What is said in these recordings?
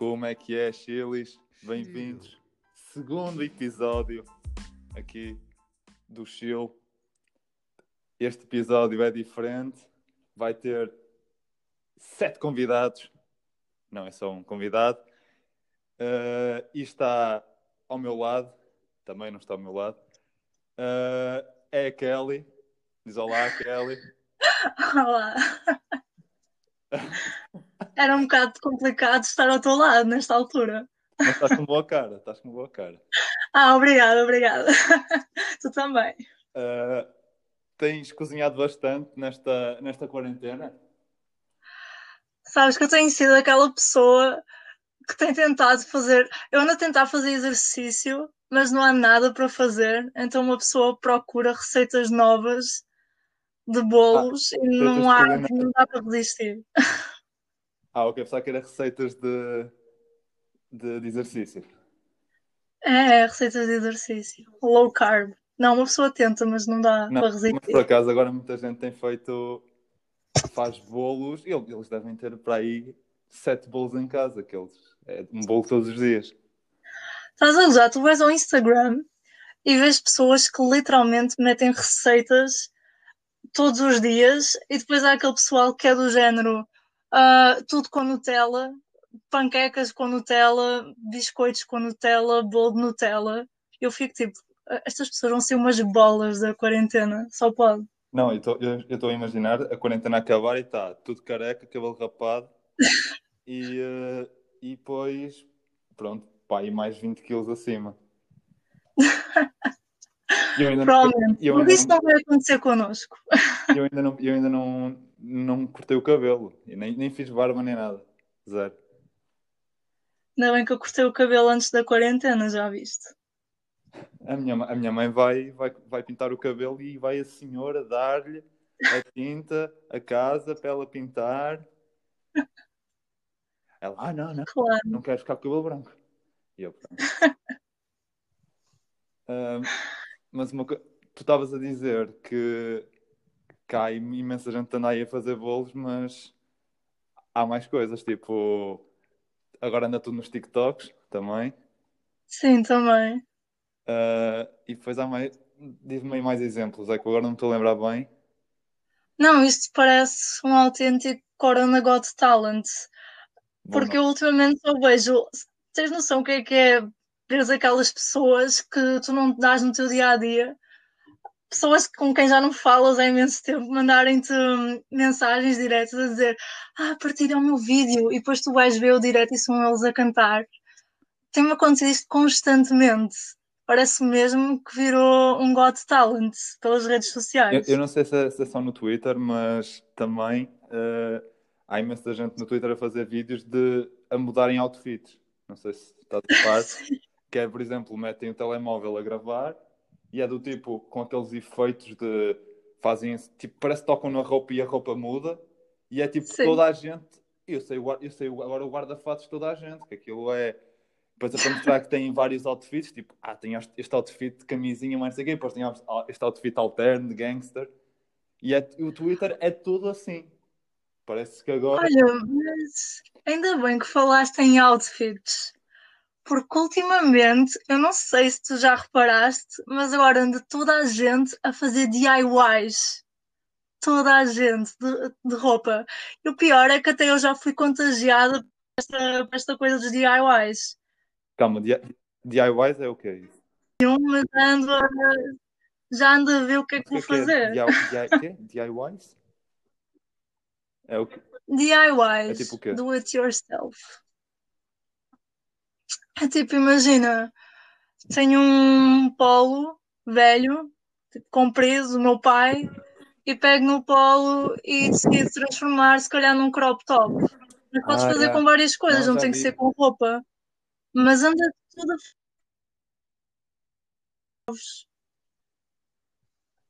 Como é que é, Chilis? Bem-vindos. Segundo episódio aqui do Chill. Este episódio é diferente. Vai ter sete convidados. Não é só um convidado. Uh, e está ao meu lado. Também não está ao meu lado. Uh, é a Kelly. Diz olá, Kelly. Olá. Era um bocado complicado estar ao teu lado nesta altura. Mas estás com boa cara, estás com boa cara. Ah, obrigada, obrigada. tu também. Uh, tens cozinhado bastante nesta, nesta quarentena? Sabes que eu tenho sido aquela pessoa que tem tentado fazer. Eu ando a tentar fazer exercício, mas não há nada para fazer. Então uma pessoa procura receitas novas de bolos ah, e não, há, não dá para resistir. Ah, ok, pensava que era receitas de, de, de exercício. É, receitas de exercício. Low carb. Não, uma pessoa tenta, mas não dá não, para resistir. Mas por acaso agora muita gente tem feito. faz bolos. Eles, eles devem ter para aí sete bolos em casa, que eles, é um bolo todos os dias. Estás a usar, tu vais ao Instagram e vês pessoas que literalmente metem receitas todos os dias e depois há aquele pessoal que é do género uh, tudo com Nutella, panquecas com Nutella, biscoitos com Nutella, bolo de Nutella. Eu fico tipo, estas pessoas vão ser umas bolas da quarentena, só pode. Não, eu estou a imaginar a quarentena acabar e está tudo careca, cabelo rapado e, uh, e depois, pronto, pá, e mais 20 quilos acima. Eu ainda Provavelmente, não, mas isso não vai acontecer connosco. Eu ainda não, eu ainda não, não cortei o cabelo, e nem, nem fiz barba nem nada, zero. Ainda bem que eu cortei o cabelo antes da quarentena, já viste? A minha, a minha mãe vai, vai, vai pintar o cabelo e vai a senhora dar-lhe a tinta, a casa para ela pintar. Ela, ah, não, não, claro. não quero ficar com o cabelo branco. E eu, um, mas uma, tu estavas a dizer que, que há imensa gente anda aí a fazer bolos, mas há mais coisas, tipo, agora anda tudo nos TikToks também. Sim, também. Uh, e depois há mais. Diz-me aí mais exemplos, é que agora não me estou a lembrar bem. Não, isto parece um autêntico Corona Got Talent. Porque eu ultimamente só vejo. Tens noção o que é que é veres aquelas pessoas que tu não dás no teu dia a dia, pessoas com quem já não falas há imenso tempo, mandarem-te mensagens diretas a dizer ah, partilha o meu vídeo e depois tu vais ver o direto e são eles a cantar. Tem-me acontecido isto constantemente. Parece mesmo que virou um Got Talent pelas redes sociais. Eu, eu não sei se é, se é, só no Twitter, mas também uh, há imensa gente no Twitter a fazer vídeos de a mudarem outfits. Não sei se está de parte. que é, por exemplo, metem o telemóvel a gravar e é do tipo, com aqueles efeitos de fazem tipo, parece que tocam na roupa e a roupa muda e é tipo Sim. toda a gente, eu sei, eu sei agora o guarda-fatos de toda a gente, que aquilo é depois é para mostrar que tem vários outfits, tipo, ah, tem este outfit de camisinha, mas não sei o quê, depois tem este outfit alterno de gangster e é, o Twitter é tudo assim. Parece que agora. Olha, mas ainda bem que falaste em outfits porque ultimamente, eu não sei se tu já reparaste, mas agora anda toda a gente a fazer DIYs. Toda a gente de, de roupa. E o pior é que até eu já fui contagiada por esta, por esta coisa dos DIYs. Calma, DIYs é o quê? Mas ando a, já ando a ver o que é que, vou que é fazer. É? DIYs? É o que? DIYs. É tipo o quê? Do it yourself. É tipo, imagina, tenho um polo velho, tipo, comprido, do meu pai, e pego no polo e decido transformar, se calhar, num crop top. Mas podes ah, fazer com várias coisas, não, não tem vi. que ser com roupa. Mas anda tudo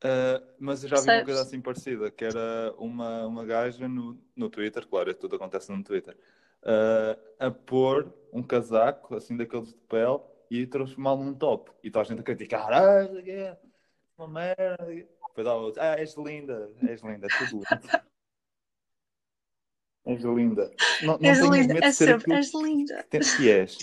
Uh, mas eu já vi uma coisa assim parecida, que era uma, uma gaja no, no Twitter, claro, tudo acontece no Twitter, uh, a pôr um casaco, assim, daqueles de pele, e transformá-lo num top. E toda a gente a criticar, ah, é uma merda. Depois há outros, ah, és linda, és linda, é tudo lindo. És linda. Não, não És tenhas linda, medo é de ser sempre, és linda. que és.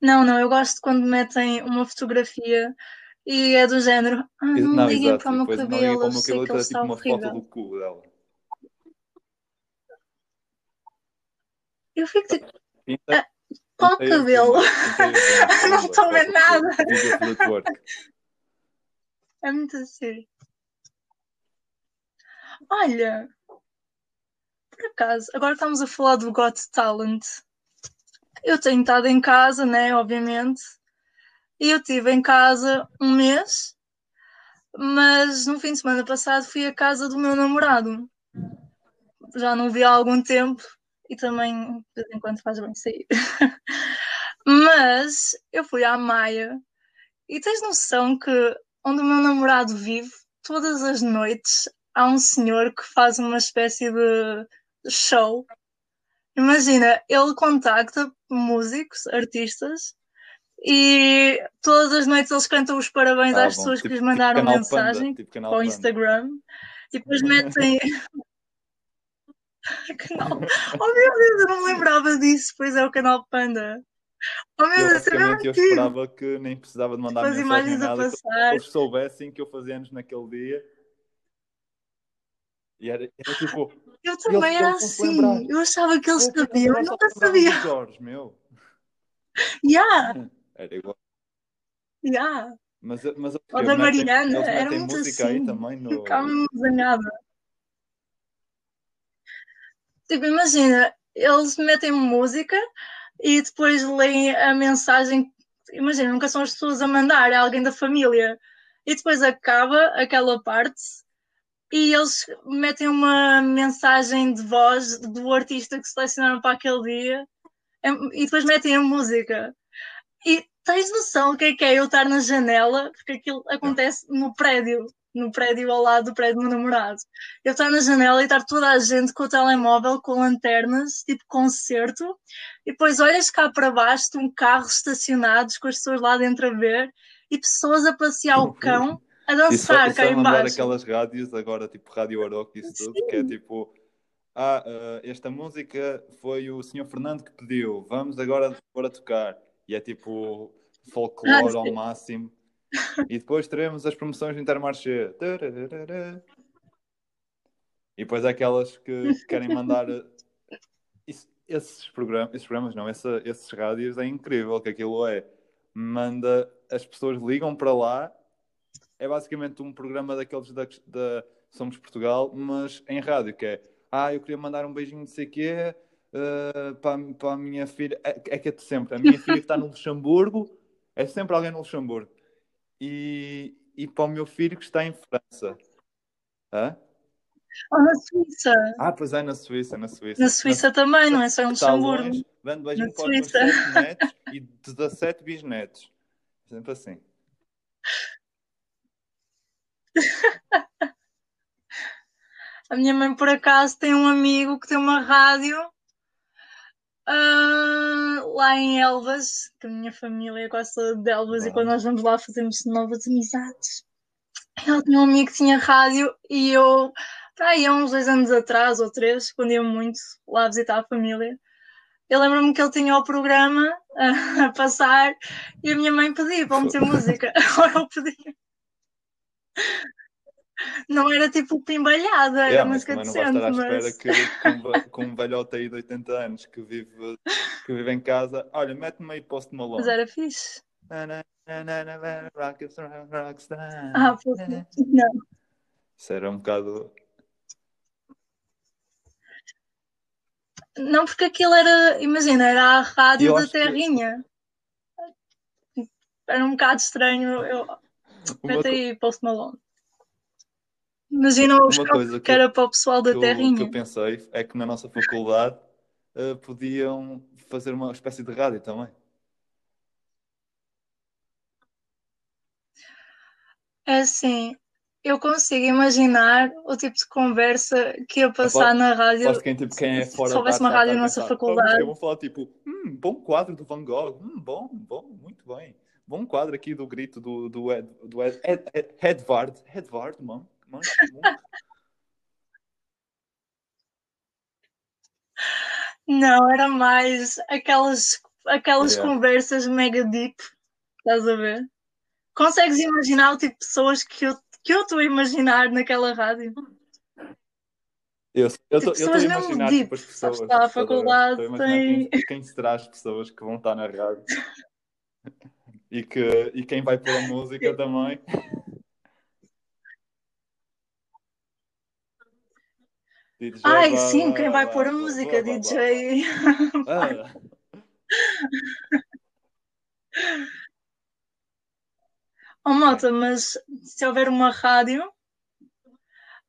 Não, não, eu gosto quando metem uma fotografia e é do género, ah, não, Não, liguem para o E meu depois não liguem cabelo, para o eu meu cabelo, que ele era tipo está uma foto horrível. do cu dela. Eu fico tipo, Pinta, Ah, qual cabelo? Não estou a ver nada. É muito assim. Olha, por acaso, agora estamos a falar do Got Talent. Eu tenho estado em casa, né? Obviamente. E eu estive em casa um mês, mas no fim de semana passado fui à casa do meu namorado. Já não vi há algum tempo e também de vez em quando faz bem sair. Mas eu fui à Maia e tens noção que onde o meu namorado vive, todas as noites há um senhor que faz uma espécie de show. Imagina, ele contacta músicos, artistas, e todas as noites eles cantam os parabéns Ah, às bom. pessoas que Tipo- lhes tipo mandaram canal mensagem Panda, tipo o Panda. Instagram e depois metem. canal. Oh meu Deus, eu não me lembrava disso, pois é o canal Panda. Oh meu Eu Deus, é eu antigo. esperava que nem precisava de mandar Tipo, as mensagem a nada, que passar. eles soubessem que eu fazia anos naquele dia. E era, era tipo, Eu também era assim. Eu achava que eles "Pô, sabiam, eu nunca sabia. Jorge, meu. Yeah, Era igual. yeah. Mas, mas Ou da metem- Mariana, eles era metem muito música aí assim. também no. Desenhada. Tipo, imagina, eles metem música e depois leem a mensagem. Imagina, nunca são as pessoas a mandar, é alguém da família. E depois acaba aquela parte e eles metem uma mensagem de voz do artista que selecionaram para aquele dia e depois metem a música. E tens noção o que é que é eu estar na janela, porque aquilo acontece no prédio, no prédio ao lado do prédio do meu namorado. Eu estar na janela e estar toda a gente com o telemóvel, com lanternas, tipo concerto, e depois olhas cá para baixo, um carro estacionados com as pessoas lá dentro a ver, e pessoas a passear o cão, a Isso, dançar isso cá em mandar baixo. aquelas rádios agora, tipo Rádio Aroca e isso tudo, que é tipo. Ah, ah, esta música foi o Sr. Fernando que pediu, vamos agora agora tocar. E é tipo folclore Ah, ao sim. máximo. E depois teremos as promoções do Intermarché. E depois aquelas que querem mandar. eh, Isso- esses, programas, esses programas, não, essa- esses rádios é incrível que aquilo é. Manda, as pessoas ligam para lá. É basicamente um programa daqueles da, da Somos Portugal, mas em rádio, que é ah, eu queria mandar um beijinho de sei quê eh, para, para a minha filha. É, é que é de sempre. A minha filha que está no Luxemburgo, é sempre alguém no Luxemburgo. E, e para o meu filho que está em França. Hã? Ou na Suíça. Ah, pois é, na Suíça, na Suíça. Na Suíça também, não é só em Luxemburgo. vendo beijinho Na Suíça. 7 netos e 17 bisnetos. Sempre assim. A minha mãe, por acaso, tem um amigo que tem uma rádio ah, lá em Elvas, que a minha família é quase de Elvas, e quando nós vamos lá fazemos novas amizades. Ela tinha um amigo que tinha rádio e eu, para aí, há uns dois anos atrás, ou três, quando ia muito lá visitar a família, eu lembro-me que ele tinha o programa ah, a passar e a minha mãe pedia para meter música. Agora eu pedia. Não era tipo pimbalhada, era mas música também não vai estar à decente, espera mas... que, que um, velhote aí de 80 anos que vive, que vive em casa, olha, mete-me aí Post Mas Malone. era fixe. Ah, não. Isso era um bocado. Não, porque aquilo era, imagina, era a rádio da acho que- Terrinha. Era um bocado estranho. Eu... Mete aí Post Malone. Imagina o choque coisa que, era para o pessoal da que, eu, que Terrinha. eu pensei é que na nossa faculdade eh, podiam fazer uma espécie de rádio também. É assim, eu consigo imaginar o tipo de conversa que ia passar na rádio que quem, tipo, quem é se fora houvesse da uma rádio na nossa faculdade. "Oh, Vão falar tipo, hum, bom quadro do Van Gogh, hum, bom, bom, muito bem. Bom quadro aqui do grito do, do, Ed, do Ed, Ed, Ed, Edvard, Edvard, mano, muito, muito. Não, era mais aquelas, aquelas Yeah. conversas mega deep, estás a ver? Consegues imaginar o tipo de pessoas que eu que eu estou a imaginar naquela rádio? Eu estou Tipo, a imaginar deep, tipo, as sabes, pessoas. está a faculdade, a tem- quem, quem será as pessoas que vão estar na rádio. E, que, e quem vai pôr a música também. DJ, Ai, blá, sim, blá, quem blá, vai blá, pôr a blá, música, blá, blá, blá. DJ. Ah, Oh, Mota, mas se houver uma rádio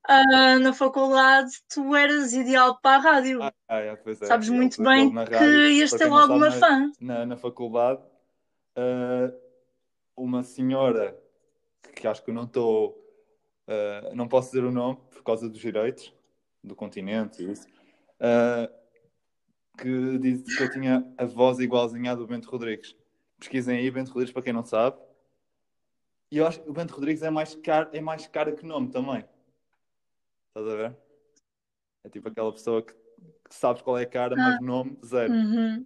ah, na faculdade, tu eras ideal para a rádio. ah, ah, é, é. Sabes Ele- muito bem que ias ter logo uma fã. Na, na faculdade, ah, uma senhora que acho que eu não estou. ah, não posso dizer o nome por causa dos direitos do continente isso. ah, que disse que eu tinha a voz igualzinha à do Bento Rodrigues. Pesquisem aí, Bento Rodrigues, para quem não sabe. E eu acho que o Bento Rodrigues é mais caro, é mais caro que nome também. Estás a ver? É tipo aquela pessoa que, que sabes qual é a cara, mas nome zero. Uhum.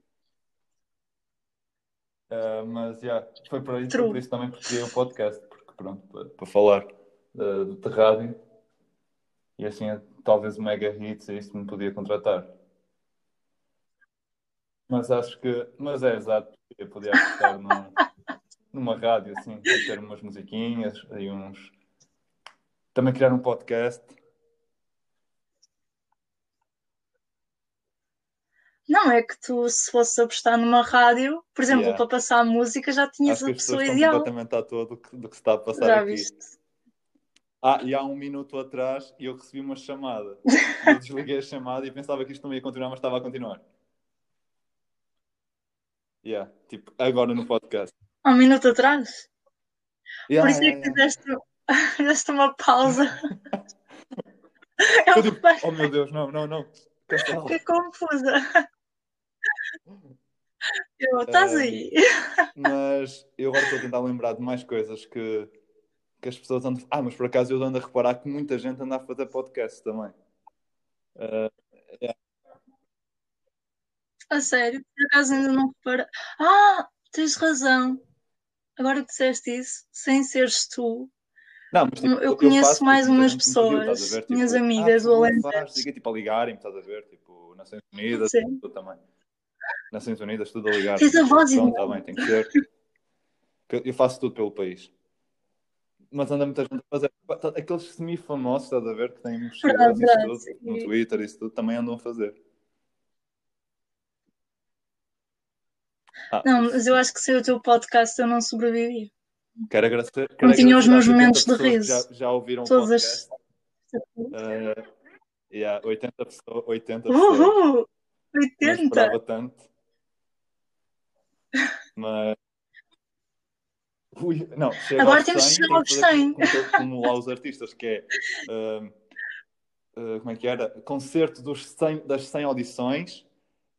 Uh, mas, yeah, foi por isso, True. por isso também que criei o podcast, porque pronto, para, para falar uh, de rádio e assim talvez o Mega Hits e isso me podia contratar. Mas acho que, mas é exato, eu podia apostar num, numa rádio assim, ter umas musiquinhas e uns. Também criar um podcast. Não, é que tu, se fosse apostar numa rádio, por exemplo, Yeah. para passar música, já tinhas Acho que a as pessoas pessoa estão ideal. completamente à toa do que, do que se está a passar Já aqui. viste? Ah, e há um minuto atrás eu recebi uma chamada. Eu desliguei a chamada e pensava que isto não ia continuar, mas estava a continuar. Yeah, tipo, agora no podcast. Há um minuto atrás. Yeah, Por isso é yeah, que yeah. uma pausa. Eu tipo, fiquei oh meu Deus, não, não, não. Cancela. confusa. Eu, estás Ah, aí? Mas eu agora estou a tentar lembrar de mais coisas que, que as pessoas andam. Ah, mas por acaso eu ando a reparar que muita gente anda a fazer podcast também. Ah, A sério, por acaso ainda não reparei. Ah, tens razão. Agora que disseste isso, sem seres tu, Não, mas, tipo, eu conheço faço mais muita umas pessoas, ver? minhas Tipo, amigas ah, do Alentejo. tipo a ligarem-me, estás a ver? Tipo, Nações Unidas, tudo também. Nações Unidas, tudo a ligar. Tens a voz Pronto, igual. bem, tem que ser. Eu faço tudo pelo país. Mas anda muita gente a fazer. Aqueles semi-famosos, estás a ver? Que têm muitos seguidores tudo, sim. no Twitter e isso tudo, também andam a fazer. Ah, Não, mas eu acho que sem o teu podcast eu não sobrevivia. Quero agradecer. Não quero tinha os meus às 80 momentos de riso. Já, já ouviram Todas as. podcast. Uh, yeah, 80 pessoas. 80 pessoas. Uhul! Não 80! esperava tanto. Mas. Ui, não, Agora temos 100, que chegar aos que fazer 100. Como, como lá os artistas, que é. ah, ah, como é que era? Concerto dos 100, das 100 audições.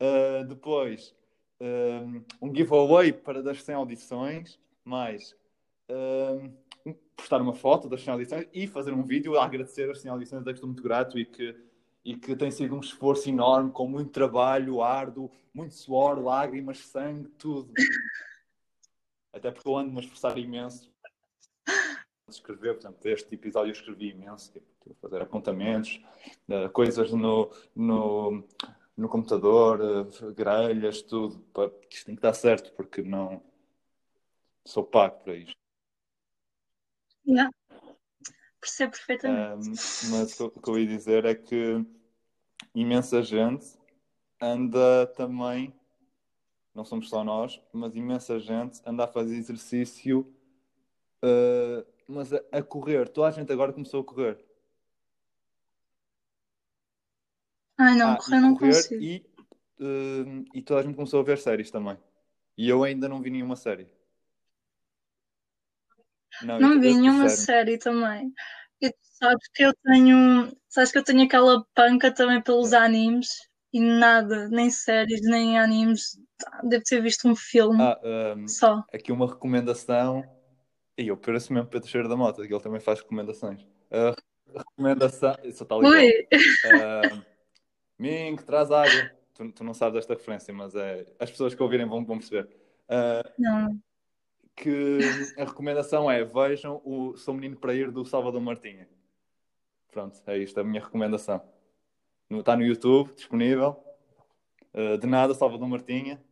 ah, depois, um giveaway para das 100 audições. Mais. postar uma foto das 100 audições e fazer um vídeo a agradecer as 100 audições. Eu estou muito grato e que, e que tem sido um esforço enorme, com muito trabalho árduo, muito suor, lágrimas, sangue, tudo. Até porque eu ando a esforçar imenso escrever, por exemplo, este episódio eu escrevi imenso, tipo, fazer apontamentos, eh, coisas no, no, no computador, eh, grelhas, tudo, para que isto tem que dar certo, porque não sou pago para isto. Yeah. Percebo perfeitamente. Um, mas o que eu ia dizer é que imensa gente anda também, não somos só nós, mas imensa gente anda a fazer exercício, uh, mas a, a correr. Toda a gente agora começou a correr. Ai não, Ah, correr não correr consigo. e, uh, e toda a gente começou a ver séries também. E eu ainda não vi nenhuma série. Não, Não vi nenhuma sério. série também. E tu sabes que eu tenho. Sabes que eu tenho aquela panca também pelos É. animes e nada, nem séries, nem animes. Devo ter visto um filme Ah, um, só. aqui uma recomendação. E eu pareço mesmo Pedro Cheiro da Mota, que ele também faz recomendações. A recomendação. Isso está ligado. Ui! Uh, Ming, traz água. Tu, tu, não sabes esta referência, mas é, as pessoas que ouvirem vão, vão perceber. Uh, não. Que a recomendação é vejam o Sou Menino para Ir do Salvador Martinha. Pronto, é isto a minha recomendação. Está no YouTube, disponível. Uh, de nada, Salvador Martinha.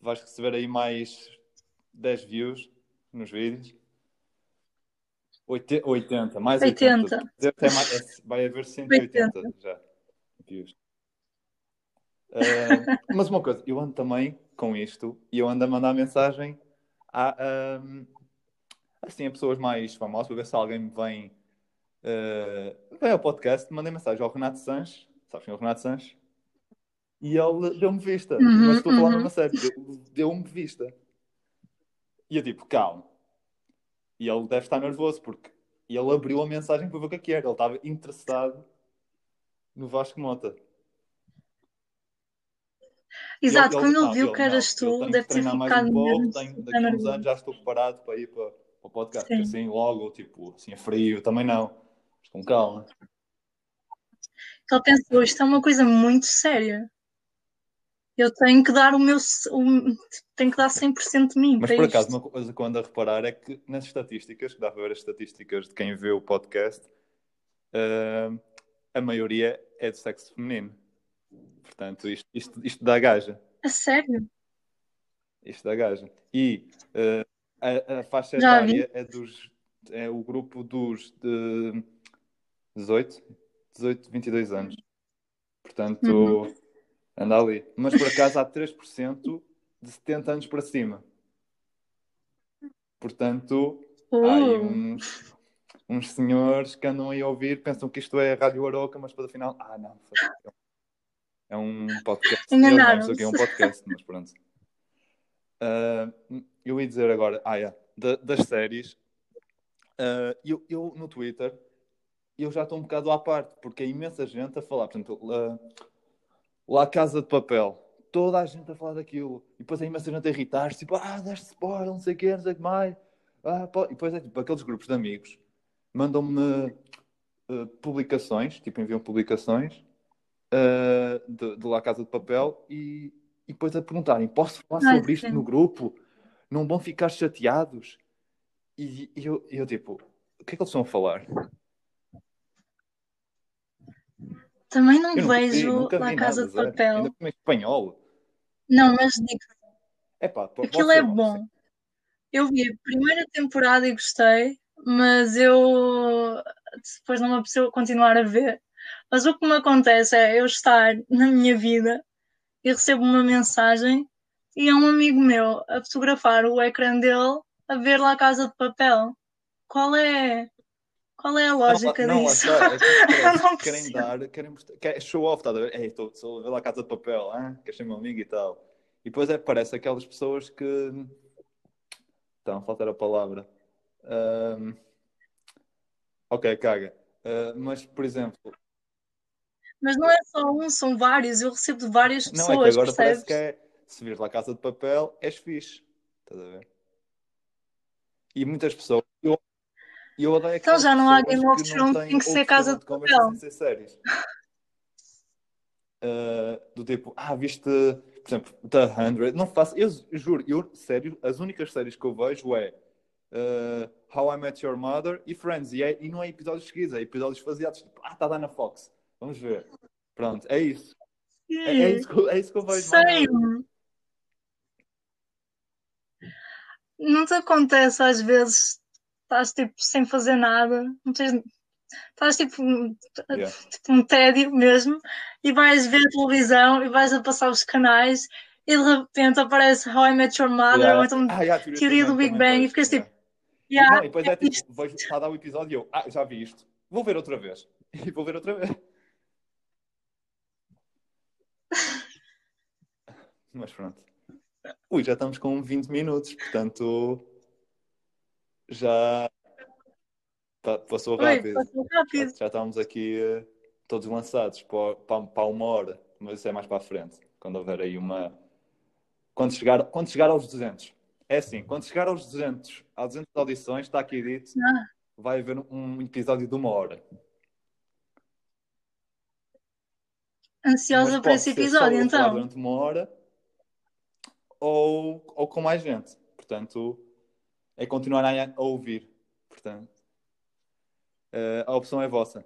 Vais receber aí mais 10 views nos vídeos. 80, mais 80. 80. É mais, é, vai haver 180 80. já views. Uh, mas uma coisa, eu ando também com isto e eu ando a mandar mensagem a, um, assim, a pessoas mais famosas para ver se alguém me vem, uh, vem ao podcast. Mandei mensagem ao Renato Sanches, sabes quem é o Renato Sanches? E ele deu-me vista, uhum, mas estou a falar uhum. mesmo a sério, deu-me vista. E eu tipo, calma. E ele deve estar nervoso porque ele abriu a mensagem para ver o que é que era. Ele estava interessado no Vasco Mota. Exato, ele, quando ele, viu que eras tu, deve ter ficado um pouco, tenho, daqui a uns anos já estou preparado para ir para, para o podcast, Sim. assim logo, tipo, assim, frio, também não, com calma. Ele pensou, isto é uma coisa muito séria. Eu tenho que dar o meu. O, tenho que dar 100% de mim. Mas por acaso, uma coisa que eu ando a reparar é que nas estatísticas, dá para ver as estatísticas de quem vê o podcast, uh, a maioria é de sexo feminino. Portanto, isto, isto, isto dá gaja. A sério? Isto dá gaja. E uh, a, a, faixa etária é, dos, é o grupo dos de 18, 18, 22 anos. Portanto, uhum. anda ali. Mas por acaso há 3% de 70 anos para cima. Portanto, uh. há aí uh. uns, uns senhores que andam aí a ouvir, pensam que isto é Rádio Aroca, mas para o final, ah não, é um podcast. Enganaram. Não, aqui é um podcast, mas pronto. Uh, eu ia dizer agora, ah, yeah, da, das séries, uh, eu, eu no Twitter, eu já estou um bocado à parte, porque é imensa gente a falar, portanto, uh, lá Casa de Papel, toda a gente a falar daquilo, e depois é imensa gente a irritar-se, tipo, ah, deste spoiler, não sei o que, não sei o que mais, ah, e depois é tipo, aqueles grupos de amigos mandam-me uh, publicações, tipo, enviam publicações, uh, de, de La Casa de Papel e, e depois a perguntarem: posso falar sobre isto no grupo? Não vão ficar chateados? E, e eu, eu, tipo, o que é que eles estão a falar? Também não vejo La Casa nada, de Papel. Ainda em espanhol. Não, mas digo. Epá, Aquilo é bom. Eu vi a primeira temporada e gostei, mas eu depois não me apeteceu continuar a ver. Mas o que me acontece é eu estar na minha vida e recebo uma mensagem e é um amigo meu a fotografar o ecrã dele a ver lá a casa de papel. Qual é, qual é a lógica não, disso? Não, é que querem dar, querem mostrar, quer, show off, tá a ver? Ei, estou, a ver lá a casa de papel, hein? que achei meu amigo e tal. E depois é, parece aquelas pessoas que. Então, faltar a palavra. Um... Ok, caga. Uh, mas, por exemplo, mas não é só um, são vários. Eu recebo de várias pessoas. Não, é que agora percebes? parece que é se vires lá Casa de Papel, és fixe. Estás a ver? E muitas pessoas. Eu, eu odeio Então já não há Game of Thrones, tem que ser Casa de, Papel. Sem ser séries. Uh, do tipo, ah, viste, por exemplo, The Hundred. Não faço, eu, juro, eu, sério, as únicas séries que eu vejo é uh, How I Met Your Mother e Friends. E, é, e não é episódios seguidos, é episódios faseados. Tipo, ah, está a dar na Fox. Vamos ver. Pronto, é isso. É, é, isso que, é isso que eu vejo. Sei. Não te acontece às vezes, estás tipo sem fazer nada, não tens, estás tipo, yeah. tipo um tédio mesmo, e vais ver a televisão e vais a passar os canais e de repente aparece How I Met Your Mother yeah. ou então ah, yeah, teoria, teoria do Big Bang e ficas tipo. Yeah, não, e depois é, é tipo, vejo, está a dar o episódio e eu, ah, já vi isto, vou ver outra vez. E vou ver outra vez. Mas pronto. Ui, já estamos com 20 minutos, portanto já tá, passou rápido. Oi, rápido. Já, já estamos aqui eh, todos lançados para, para, para uma hora, mas isso é mais para a frente, quando houver aí uma. Quando chegar, quando chegar aos 200. É assim, quando chegar aos 200, às 200 audições, está aqui dito, ah. vai haver um episódio de uma hora. Ansiosa para esse episódio, então? Durante uma hora ou, ou com mais gente. Portanto, é continuar a, a ouvir. Portanto, uh, a opção é vossa.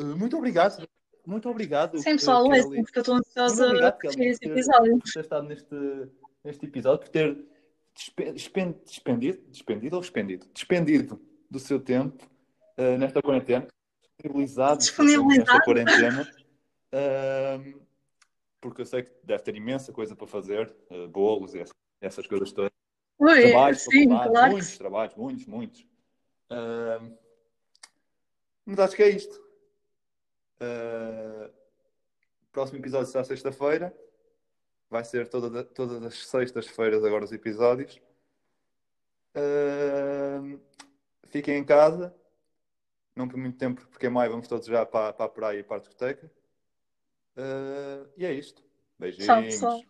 Uh, muito obrigado. Muito obrigado. Sim, pessoal, é porque eu estou ansiosa obrigado, por esse episódio. Por ter estado neste, neste episódio, por ter despendido, despendido ou expendido? Despendido do seu tempo uh, nesta quarentena, disponibilizado, disponibilizado. nesta quarentena, uh, porque eu sei que deve ter imensa coisa para fazer, uh, bolos e essas, essas coisas todas. Ui, trabalhos, sim, claro. muitos trabalhos, muitos, muitos. Uh, mas acho que é isto. Uh, próximo episódio será sexta-feira. Vai ser toda, todas as sextas-feiras agora os episódios. Uh, fiquem em casa. Não por muito tempo, porque em maio vamos todos já para, para a praia e para a discoteca. Uh, e é isto. Beijinhos.